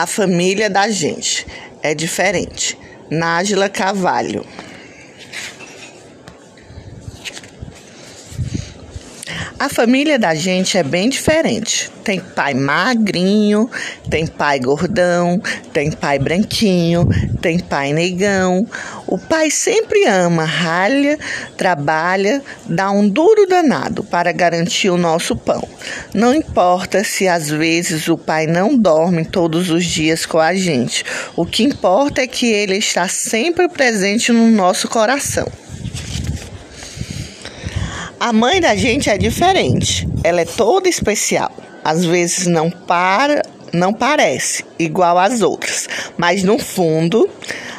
A família da gente é diferente. Nájila Cavalho. A família da gente é bem diferente. Tem pai magrinho, tem pai gordão, tem pai branquinho, tem pai negão. O pai sempre ama, ralha, trabalha, dá um duro danado para garantir o nosso pão. Não importa se às vezes o pai não dorme todos os dias com a gente. O que importa é que ele está sempre presente no nosso coração. A mãe da gente é diferente. Ela é toda especial. Às vezes não para, não parece igual às outras, mas no fundo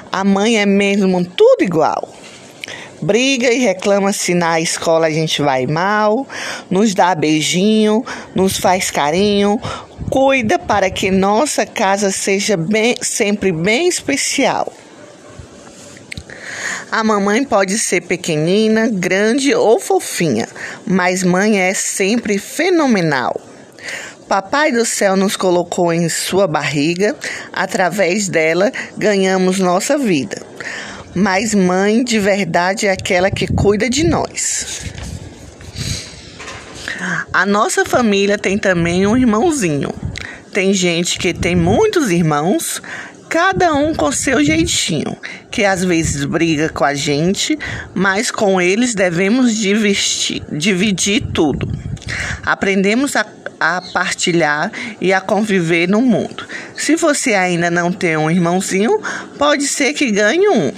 a mãe é mesmo tudo igual. Briga e reclama se na escola a gente vai mal, nos dá beijinho, nos faz carinho, cuida para que nossa casa seja bem, sempre bem especial. A mamãe pode ser pequenina, grande ou fofinha, mas mãe é sempre fenomenal. Papai do céu nos colocou em sua barriga, através dela ganhamos nossa vida. Mas mãe de verdade é aquela que cuida de nós. A nossa família tem também um irmãozinho. Tem gente que tem muitos irmãos, cada um com seu jeitinho, que às vezes briga com a gente, mas com eles devemos dividir, dividir tudo. Aprendemos a, a partilhar e a conviver no mundo. Se você ainda não tem um irmãozinho, pode ser que ganhe um.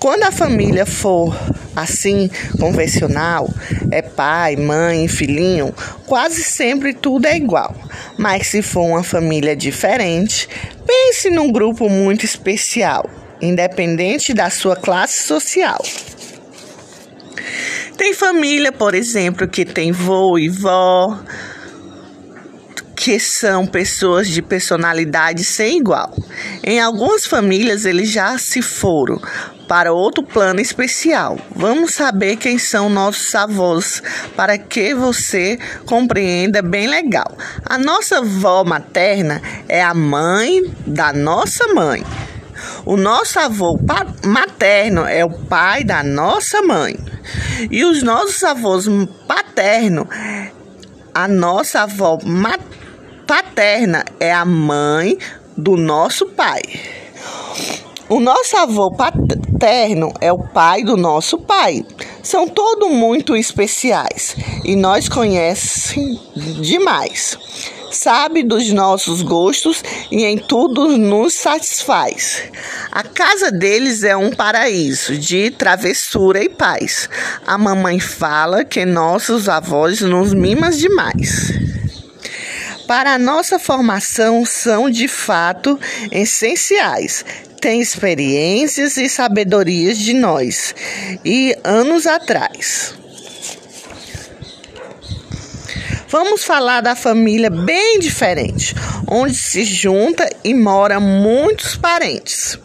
Quando a família for assim, convencional, é pai, mãe, filhinho, quase sempre tudo é igual. Mas se for uma família diferente, pense num grupo muito especial, independente da sua classe social. Tem família, por exemplo, que tem vô e vó, que são pessoas de personalidade sem igual. Em algumas famílias eles já se foram para outro plano especial. Vamos saber quem são nossos avós para que você compreenda bem legal. A nossa avó materna é a mãe da nossa mãe. O nosso avô materno é o pai da nossa mãe. E os nossos avós paterno, a nossa avó paterna é a mãe do nosso pai. O nosso avô paterno é o pai do nosso pai. São todos muito especiais e nós conhecem demais. Sabe dos nossos gostos e em tudo nos satisfaz. A casa deles é um paraíso de travessura e paz. A mamãe fala que nossos avós nos mimam demais para a nossa formação são de fato essenciais. Tem experiências e sabedorias de nós e anos atrás. Vamos falar da família bem diferente, onde se junta e mora muitos parentes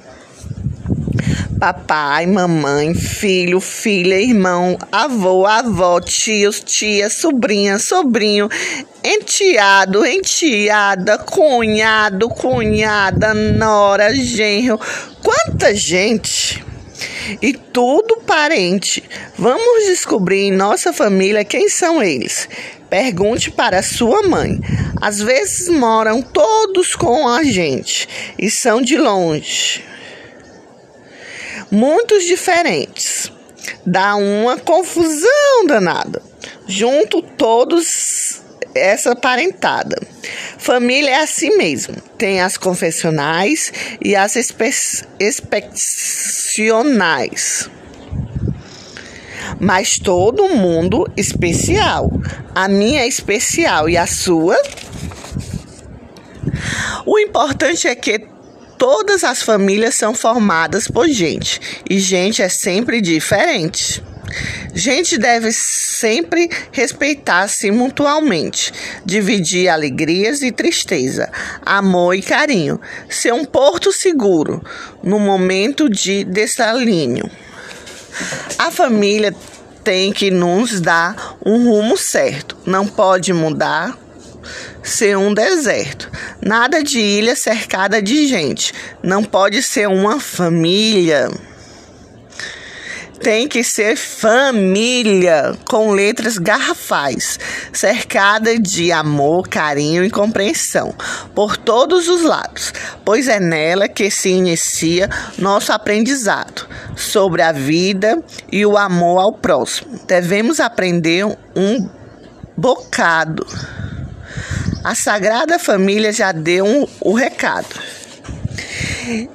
papai, mamãe, filho, filha, irmão, avô, avó, tios, tia, sobrinha, sobrinho, enteado, enteada, cunhado, cunhada, nora, genro. Quanta gente! E tudo parente. Vamos descobrir em nossa família quem são eles. Pergunte para sua mãe. Às vezes moram todos com a gente e são de longe muitos diferentes. Dá uma confusão danada. Junto todos essa parentada. Família é assim mesmo. Tem as confessionais e as expectacionais. Mas todo mundo especial. A minha é especial e a sua? O importante é que Todas as famílias são formadas por gente e gente é sempre diferente. Gente deve sempre respeitar-se mutualmente, dividir alegrias e tristeza, amor e carinho, ser um porto seguro no momento de desalinho. A família tem que nos dar um rumo certo, não pode mudar ser um deserto. Nada de ilha cercada de gente. Não pode ser uma família tem que ser família, com letras garrafais, cercada de amor, carinho e compreensão por todos os lados, pois é nela que se inicia nosso aprendizado sobre a vida e o amor ao próximo. Devemos aprender um bocado. A Sagrada Família já deu um, o recado.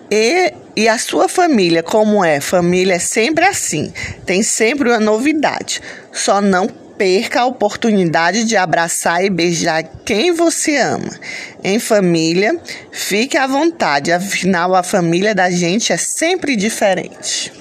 E, e a sua família, como é? Família é sempre assim, tem sempre uma novidade. Só não perca a oportunidade de abraçar e beijar quem você ama. Em família, fique à vontade, afinal a família da gente é sempre diferente.